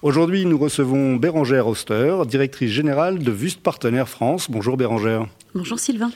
Aujourd'hui, nous recevons Bérangère Oster, directrice générale de Vust Partenaires France. Bonjour Bérangère. Bonjour Sylvain.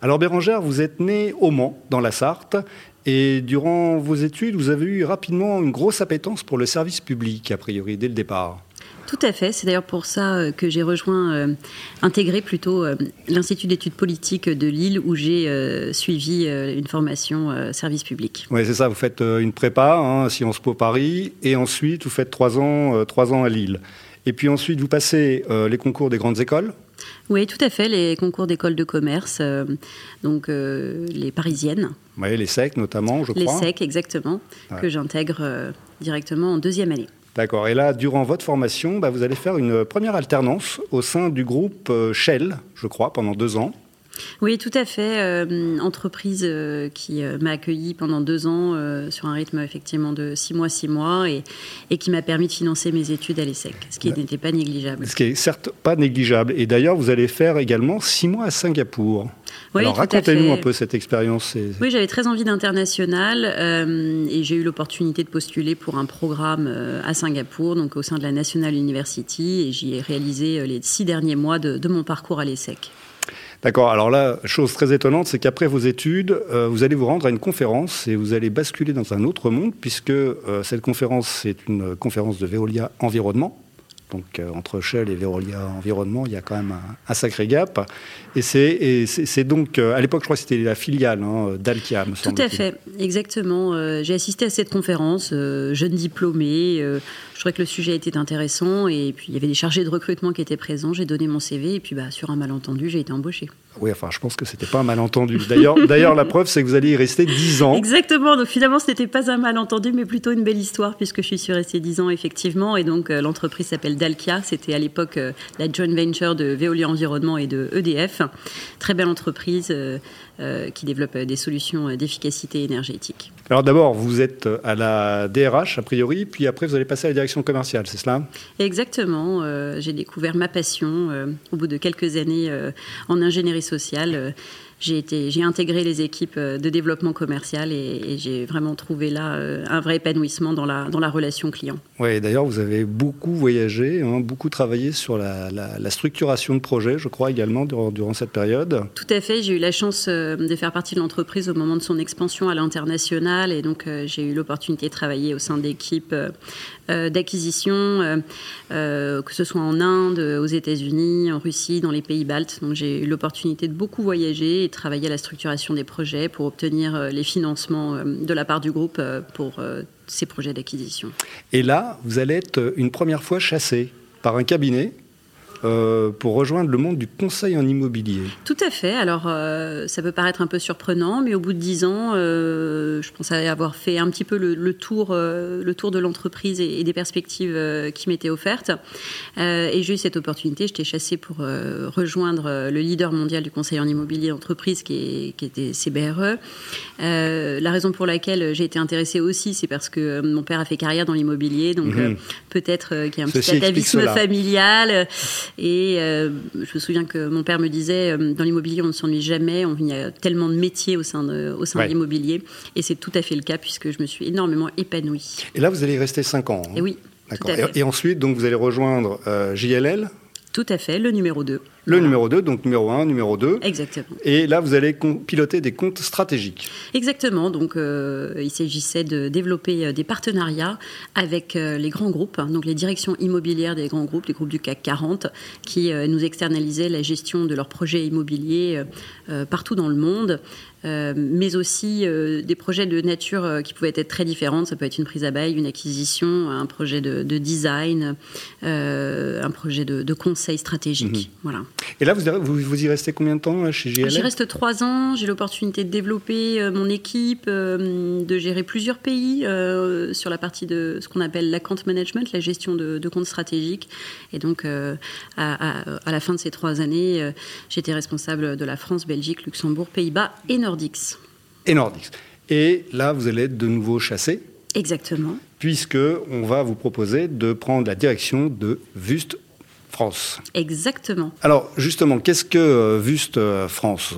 Alors Bérangère, vous êtes née au Mans, dans la Sarthe, et durant vos études, vous avez eu rapidement une grosse appétence pour le service public, a priori, dès le départ. Tout à fait. C'est d'ailleurs pour ça euh, que j'ai rejoint, euh, intégré plutôt euh, l'Institut d'études politiques de Lille, où j'ai suivi une formation service public. Oui, c'est ça. Vous faites une prépa, hein, Sciences Po Paris, et ensuite vous faites trois ans, trois ans à Lille. Et puis ensuite, vous passez les concours des grandes écoles? Oui, tout à fait, les concours d'école de commerce, donc les parisiennes. Oui, les SEC notamment, je crois. Les SEC, exactement, que j'intègre directement en deuxième année. D'accord. Et là, durant votre formation, bah, vous allez faire une première alternance au sein du groupe euh, Shell, je crois, pendant deux ans. Oui, tout à fait. Euh, entreprise euh, qui m'a accueilli pendant deux ans sur un rythme effectivement de six mois, six mois, et, et qui m'a permis de financer mes études à l'ESSEC, ce qui n'était pas négligeable. Ce qui est certes pas négligeable. Et d'ailleurs, vous allez faire également six mois à Singapour. Alors racontez-nous un peu cette expérience. Oui, j'avais très envie d'international euh, et j'ai eu l'opportunité de postuler pour un programme euh, à Singapour, donc au sein de la National University, et j'y ai réalisé euh, les six derniers mois de, mon parcours à l'ESSEC. D'accord. Alors là, chose très étonnante, c'est qu'après vos études, vous allez vous rendre à une conférence et vous allez basculer dans un autre monde, puisque cette conférence, c'est une conférence de Veolia Environnement. Donc euh, entre Shell et Veolia Environnement, il y a quand même un, sacré gap. Et c'est donc, euh, à l'époque, je crois que c'était la filiale hein, d'Alkia, me Tout à fait, exactement. Euh, j'ai assisté à cette conférence, jeune diplômée. Je trouvais que le sujet était intéressant. Et puis, il y avait des chargés de recrutement qui étaient présents. J'ai donné mon CV. Et puis, bah, sur un malentendu, j'ai été embauchée. Oui, enfin, je pense que c'était pas un malentendu. D'ailleurs, d'ailleurs, la preuve, c'est que vous allez y rester 10 ans. Exactement. Donc, finalement, ce n'était pas un malentendu, mais plutôt une belle histoire, puisque je suis restée 10 ans, effectivement. Et donc, l'entreprise s'appelle Dalkia. C'était à l'époque euh, la joint venture de Veolia Environnement et de EDF. Très belle entreprise euh, euh, qui développe des solutions d'efficacité énergétique. Alors d'abord, vous êtes à la DRH a priori, puis après vous allez passer à la direction commerciale, c'est cela? Exactement. J'ai découvert ma passion au bout de quelques années en ingénierie sociale j'ai intégré les équipes euh, de développement commercial et, j'ai vraiment trouvé là euh, un vrai épanouissement dans la, dans la relation client. Oui, d'ailleurs, vous avez beaucoup voyagé, hein, beaucoup travaillé sur la, structuration de projets, je crois également, durant, durant cette période. Tout à fait. J'ai eu la chance euh, de faire partie de l'entreprise au moment de son expansion à l'international et donc j'ai eu l'opportunité de travailler au sein d'équipes d'acquisition, que ce soit en Inde, aux États-Unis, en Russie, dans les pays baltes. Donc j'ai eu l'opportunité de beaucoup voyager travailler à la structuration des projets pour obtenir euh, les financements euh, de la part du groupe euh, pour ces projets d'acquisition. Et là, vous allez être une première fois chassé par un cabinet euh, pour rejoindre le monde du conseil en immobilier. Tout à fait. Alors, euh, ça peut paraître un peu surprenant, mais au bout de dix ans, euh, je pense avoir fait un petit peu le, tour, le tour de l'entreprise et, des perspectives qui m'étaient offertes. et j'ai eu cette opportunité. J'étais chassée pour rejoindre le leader mondial du conseil en immobilier d'entreprise, qui, qui, était CBRE. la raison pour laquelle j'ai été intéressée aussi, c'est parce que mon père a fait carrière dans l'immobilier, donc mhm. peut-être qu'il y a un petit atavisme familial. Et euh, je me souviens que mon père me disait, euh, dans l'immobilier, on ne s'ennuie jamais, il y a tellement de métiers au sein de, au sein de l'immobilier. Et c'est tout à fait le cas, puisque je me suis énormément épanouie. Et là, vous allez rester 5 ans. Hein? Et oui. D'accord. Et, ensuite, donc, vous allez rejoindre euh, JLL tout à fait, le numéro 2. Le numéro 2, donc numéro 1, numéro 2. Exactement. Et là, vous allez piloter des comptes stratégiques. Exactement. Donc, euh, il s'agissait de développer euh, des partenariats avec euh, les grands groupes, hein, donc les directions immobilières des grands groupes, des groupes du CAC 40, qui nous externalisaient la gestion de leurs projets immobiliers partout dans le monde. mais aussi des projets de nature qui pouvaient être très différentes. Ça peut être une prise à bail, une acquisition, un projet de, design, un projet de, conseil stratégique. Mhm. Voilà. Et là, vous, vous, y restez combien de temps chez JLL J'y reste trois ans. J'ai l'opportunité de développer mon équipe, de gérer plusieurs pays sur la partie de ce qu'on appelle l'account management, la gestion de, de comptes stratégiques. Et donc, à, à, la fin de ces trois années, j'étais responsable de la France, Belgique, Luxembourg, Pays-Bas et Nordics. Et Nordics. Et là, vous allez être de nouveau chassé Exactement. Puisque on va vous proposer de prendre la direction de Vust France. Exactement. Alors justement, qu'est-ce que euh, Vust euh, France?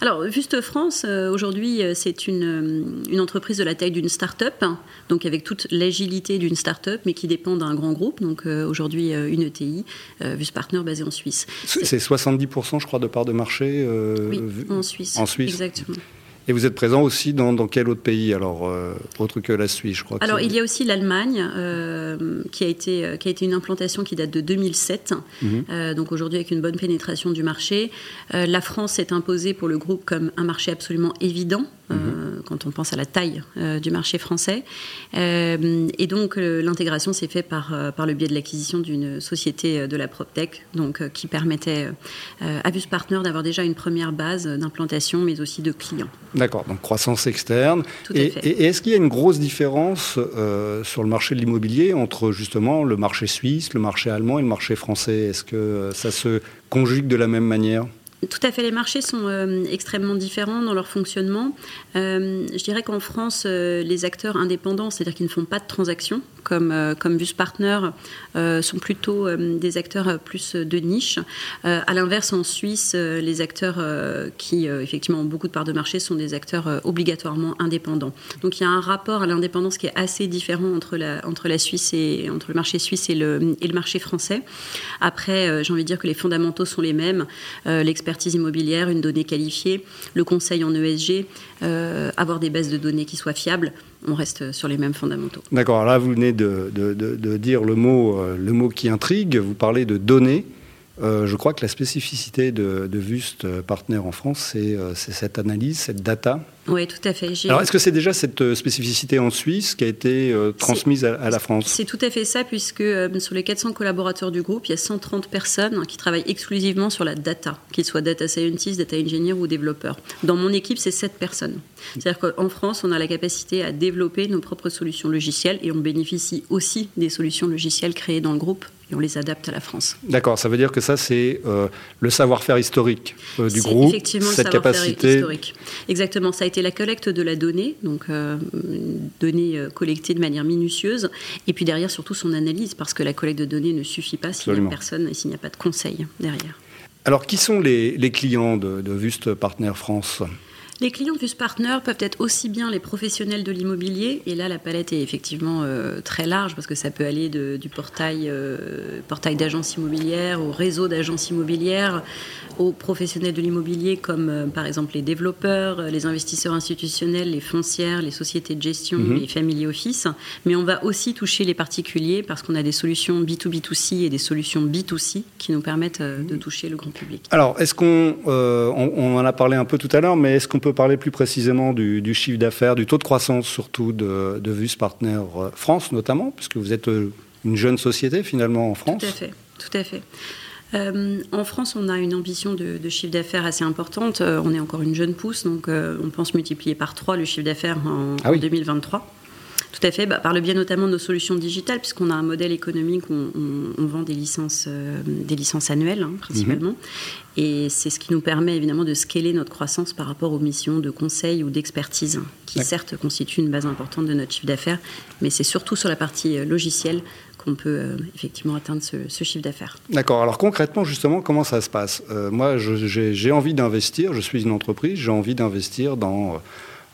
Alors, Vust France, euh, aujourd'hui, c'est une, une, entreprise de la taille d'une start-up, hein, donc avec toute l'agilité d'une start-up, mais qui dépend d'un grand groupe, donc aujourd'hui une ETI, Vust Partner basée en Suisse. C'est 70%, je crois, de part de marché Oui, en Suisse. En Suisse. Exactement. Et vous êtes présent aussi dans, quel autre pays, alors, euh, autre que la Suisse, je crois Alors, il y a aussi l'Allemagne, euh, qui, a été, euh, qui a été une implantation qui date de 2007, mhm. donc aujourd'hui avec une bonne pénétration du marché. la France s'est imposée pour le groupe comme un marché absolument évident, mhm. quand on pense à la taille du marché français. et donc, l'intégration s'est faite par, par le biais de l'acquisition d'une société de la PropTech, donc, qui permettait à Bus Partner d'avoir déjà une première base d'implantation, mais aussi de clients. D'accord, donc croissance externe. et, et est-ce qu'il y a une grosse différence euh, sur le marché de l'immobilier entre justement le marché suisse, le marché allemand et le marché français? Est-ce que ça se conjugue de la même manière? Tout à fait, les marchés sont euh, extrêmement différents dans leur fonctionnement. Euh, je dirais qu'en France, les acteurs indépendants, c'est-à-dire qui ne font pas de transactions, comme, euh, comme Bus Partner euh, sont plutôt euh, des acteurs plus de niche. à l'inverse, en Suisse, les acteurs qui effectivement ont beaucoup de parts de marché sont des acteurs obligatoirement indépendants. Donc il y a un rapport à l'indépendance qui est assez différent entre la, entre la Suisse et entre le marché suisse et le, et le marché français. Après, j'ai envie de dire que les fondamentaux sont les mêmes l'expertise immobilière, une donnée qualifiée, le conseil en ESG, avoir des bases de données qui soient fiables on reste sur les mêmes fondamentaux. D'accord, là vous venez de, dire le mot, euh, le mot qui intrigue, vous parlez de données. Euh, je crois que la spécificité de, de Vust Partner en France, c'est euh, cette analyse, cette data oui, tout à fait. Alors, est-ce que c'est déjà cette euh, spécificité en Suisse qui a été euh, transmise à, la France? C'est tout à fait ça, puisque euh, sur les 400 collaborateurs du groupe, il y a 130 personnes qui travaillent exclusivement sur la data, qu'ils soient data scientist, data engineer ou développeurs. Dans mon équipe, c'est 7 personnes. C'est-à-dire qu'en France, on a la capacité à développer nos propres solutions logicielles et on bénéficie aussi des solutions logicielles créées dans le groupe et on les adapte à la France. D'accord, ça veut dire que ça, c'est le savoir-faire historique du groupe, effectivement cette le capacité. Historique. Exactement, ça a la collecte de la donnée, donc euh, données euh, collectées de manière minutieuse, et puis derrière surtout son analyse, parce que la collecte de données ne suffit pas s'il n'y a personne et s'il n'y a pas de conseil derrière. Alors, qui sont les, clients de, de Vust Partner France? Les clients de Vust Partner peuvent être aussi bien les professionnels de l'immobilier, et là la palette est effectivement euh, très large parce que ça peut aller du portail, portail d'agences immobilières au réseau d'agences immobilières, aux professionnels de l'immobilier comme euh, par exemple les développeurs, euh, les investisseurs institutionnels, les foncières, les sociétés de gestion, mhm. les family office. Mais on va aussi toucher les particuliers parce qu'on a des solutions B2B2C et des solutions B2C qui nous permettent euh, de toucher le grand public. Alors, est-ce qu'on, on, en a parlé un peu tout à l'heure, mais est-ce qu'on peut parler plus précisément du, chiffre d'affaires, du taux de croissance surtout de, de Vus Partner France notamment, puisque vous êtes une jeune société finalement en France Tout à fait, tout à fait. Euh, en France, on a une ambition de, chiffre d'affaires assez importante. Euh, on est encore une jeune pousse, donc euh, on pense multiplier par 3 le chiffre d'affaires en, 2023. Tout à fait, bah, par le biais notamment de nos solutions digitales, puisqu'on a un modèle économique où on, vend des licences, des licences annuelles hein, principalement. Mhm. Et c'est ce qui nous permet évidemment de scaler notre croissance par rapport aux missions de conseil ou d'expertise, qui certes constituent une base importante de notre chiffre d'affaires, mais c'est surtout sur la partie logicielle qu'on peut euh, effectivement atteindre ce, chiffre d'affaires. D'accord. Alors concrètement, justement, comment ça se passe? Euh, Moi, j'ai envie d'investir, je suis une entreprise, j'ai envie d'investir dans...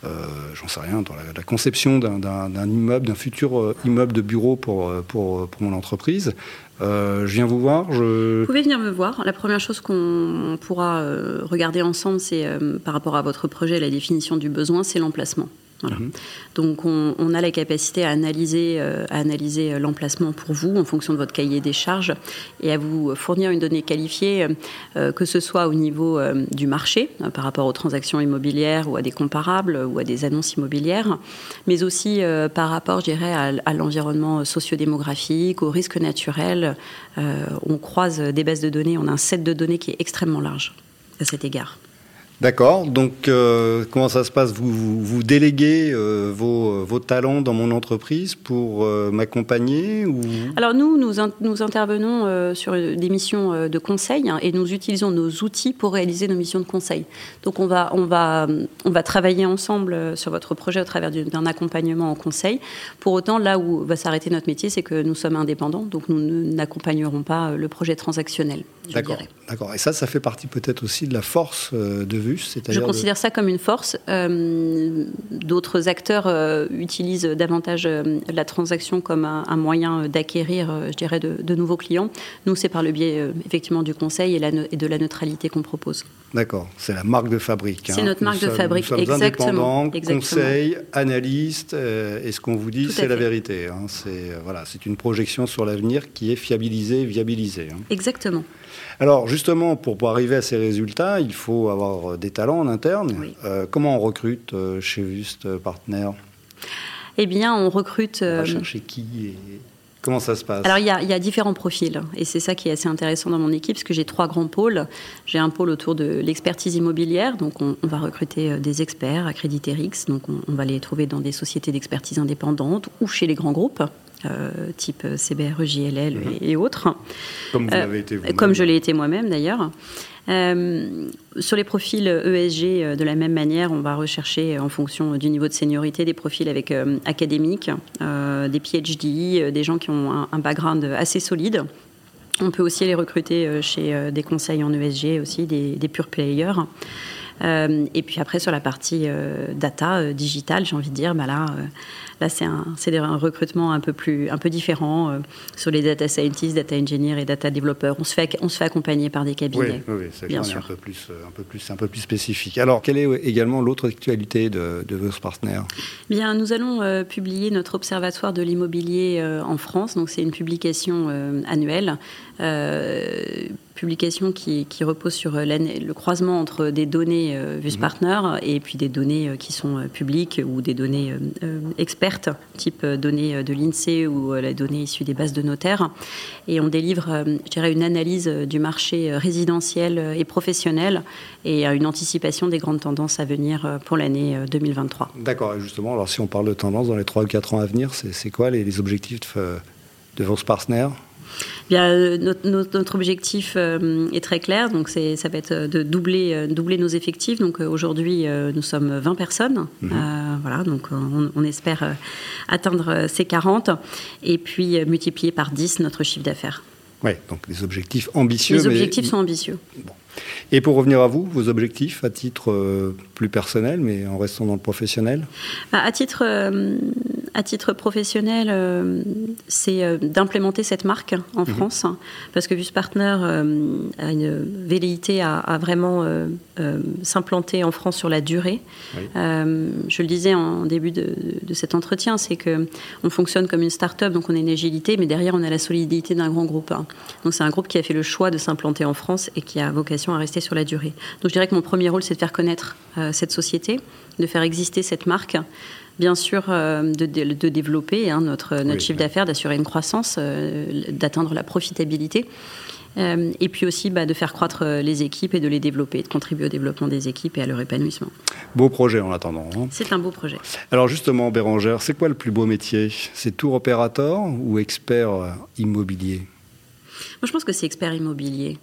Euh, j'en sais rien, dans la, conception d'un immeuble, d'un futur immeuble de bureau pour, pour, pour mon entreprise. je viens vous voir. Vous pouvez venir me voir. La première chose qu'on pourra regarder ensemble, c'est par rapport à votre projet, la définition du besoin, c'est l'emplacement. Mhm. Donc on, a la capacité à analyser, euh, à analyser l'emplacement pour vous en fonction de votre cahier des charges et à vous fournir une donnée qualifiée, euh, que ce soit au niveau euh, du marché par rapport aux transactions immobilières ou à des comparables ou à des annonces immobilières, mais aussi par rapport, je dirais, à, à l'environnement sociodémographique, aux risques naturels. on croise des bases de données, on a un set de données qui est extrêmement large à cet égard. D'accord. Donc, euh, comment ça se passe? Vous, déléguez euh, vos, vos, talents dans mon entreprise pour euh, m'accompagner. Alors, nous, nous, nous intervenons sur des missions de conseil hein, et nous utilisons nos outils pour réaliser nos missions de conseil. Donc, on va, on va, on va travailler ensemble sur votre projet au travers d'un accompagnement en conseil. Pour autant, là où va s'arrêter notre métier, c'est que nous sommes indépendants, donc nous n'accompagnerons pas le projet transactionnel. D'accord. D'accord. Et ça, ça fait partie peut-être aussi de la force de vue je considère ça comme une force. Euh, d'autres acteurs euh, utilisent davantage euh, la transaction comme un, moyen d'acquérir, je dirais, de, nouveaux clients. Nous, c'est par le biais effectivement du conseil et, de la neutralité qu'on propose. D'accord, c'est la marque de fabrique. Hein. C'est notre marque de fabrique, nous sommes exactement. conseil, analyste, et ce qu'on vous dit, c'est la vérité. Hein. C'est voilà, c'est une projection sur l'avenir qui est fiabilisée, viabilisée. Hein. Exactement. Alors justement, pour, arriver à ces résultats, il faut avoir euh, des talents en interne. Euh, comment on recrute euh, chez Just Partner Eh bien, on recrute... On va chercher qui et... Comment ça se passe? Alors, il y, a, différents profils. Et c'est ça qui est assez intéressant dans mon équipe, parce que j'ai trois grands pôles. J'ai un pôle autour de l'expertise immobilière. Donc, on, va recruter des experts accrédités RIX. Donc, on, on va les trouver dans des sociétés d'expertise indépendantes ou chez les grands groupes. Euh, type CBRE, JLL mhm. et, autres. Comme vous l'avez été vous Comme je l'ai été moi-même d'ailleurs. Euh, sur les profils ESG, euh, de la même manière, on va rechercher en fonction du niveau de seniorité des profils avec académiques, des PhD, des gens qui ont un, background assez solide. On peut aussi les recruter chez des conseils en ESG aussi, des, des pure players. Et puis après, sur la partie data, digital, j'ai envie de dire, bah là, Là, c'est un, un, recrutement un peu, plus, un peu différent euh, sur les data scientists, data engineers et data developers. On se fait, on se fait accompagner par des cabinets. Oui, oui c'est bien sûr. Un peu, plus, euh, un, peu plus, un peu plus spécifique. Alors, quelle est également l'autre actualité de, de vos partenaires? Bien, nous allons euh, publier notre observatoire de l'immobilier en France. Donc, c'est une publication annuelle publication qui, repose sur euh, le croisement entre des données euh, VUS mhm. Partner et puis des données euh, qui sont publiques ou des données expertes, type données de l'INSEE ou les données issues des bases de notaires. Et on délivre, je dirais, une analyse du marché résidentiel et professionnel et une anticipation des grandes tendances à venir pour l'année 2023. D'accord. Et justement, alors si on parle de tendances dans les 3 ou 4 ans à venir, c'est quoi les, les objectifs de vos partenaires Bien, euh, notre, objectif euh, est très clair, donc ça va être de doubler, euh, doubler nos effectifs. Donc aujourd'hui, nous sommes 20 personnes, mhm. voilà, donc on, espère atteindre ces 40 et puis multiplier par 10 notre chiffre d'affaires. Oui, donc les objectifs ambitieux. Les objectifs sont ambitieux. Et pour revenir à vous, vos objectifs à titre plus personnel, mais en restant dans le professionnel? Bah, À titre à titre professionnel, euh, c'est euh, d'implémenter cette marque en mhm. France, parce que Vus Partner euh, a une velléité à, vraiment s'implanter en France sur la durée. je le disais en début de, cet entretien, c'est que on fonctionne comme une start-up, donc on a une agilité, mais derrière on a la solidité d'un grand groupe. Donc c'est un groupe qui a fait le choix de s'implanter en France et qui a vocation à rester sur la durée. Donc je dirais que mon premier rôle, c'est de faire connaître cette société, de faire exister cette marque bien sûr euh, de, développer hein, notre, notre chiffre d'affaires, d'assurer une croissance, euh, d'atteindre la profitabilité. Euh, et puis aussi bah, de faire croître les équipes et de les développer, de contribuer au développement des équipes et à leur épanouissement. Beau projet en attendant. Hein. C'est un beau projet. Alors justement, Bérangère, c'est quoi le plus beau métier? C'est tour opérateur ou expert immobilier? Moi, je pense que c'est expert immobilier.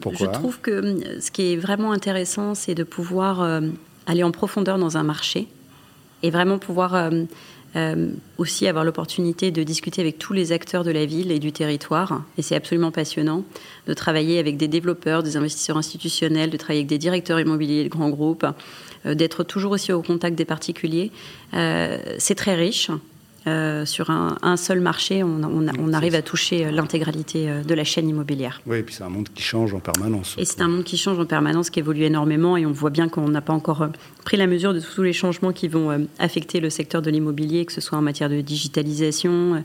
Pourquoi? Je trouve que ce qui est vraiment intéressant, c'est de pouvoir aller en profondeur dans un marché et vraiment pouvoir euh, euh, aussi avoir l'opportunité de discuter avec tous les acteurs de la ville et du territoire. Et c'est absolument passionnant de travailler avec des développeurs, des investisseurs institutionnels, de travailler avec des directeurs immobiliers de grands groupes, euh, d'être toujours aussi au contact des particuliers. c'est très riche. Euh, sur un, seul marché, on, arrive à toucher l'intégralité de la chaîne immobilière. Oui, et puis c'est un monde qui change en permanence. Et c'est un monde qui change en permanence, qui évolue énormément, et on voit bien qu'on n'a pas encore pris la mesure de tous les changements qui vont affecter le secteur de l'immobilier, que ce soit en matière de digitalisation,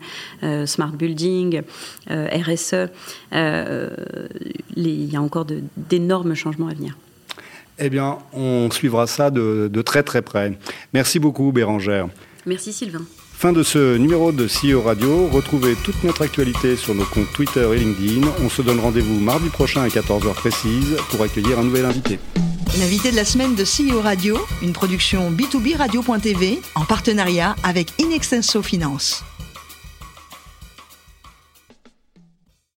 smart building, RSE. il y a encore d'énormes changements à venir. Eh bien, on suivra ça de, très très près. Merci beaucoup, Bérangère. Merci, Sylvain. Fin de ce numéro de CEO Radio. Retrouvez toute notre actualité sur nos comptes Twitter et LinkedIn. On se donne rendez-vous mardi prochain à 14h précise pour accueillir un nouvel invité. L'invité de la semaine de CEO Radio, une production B2B Radio.tv en partenariat avec Inextenso Finance.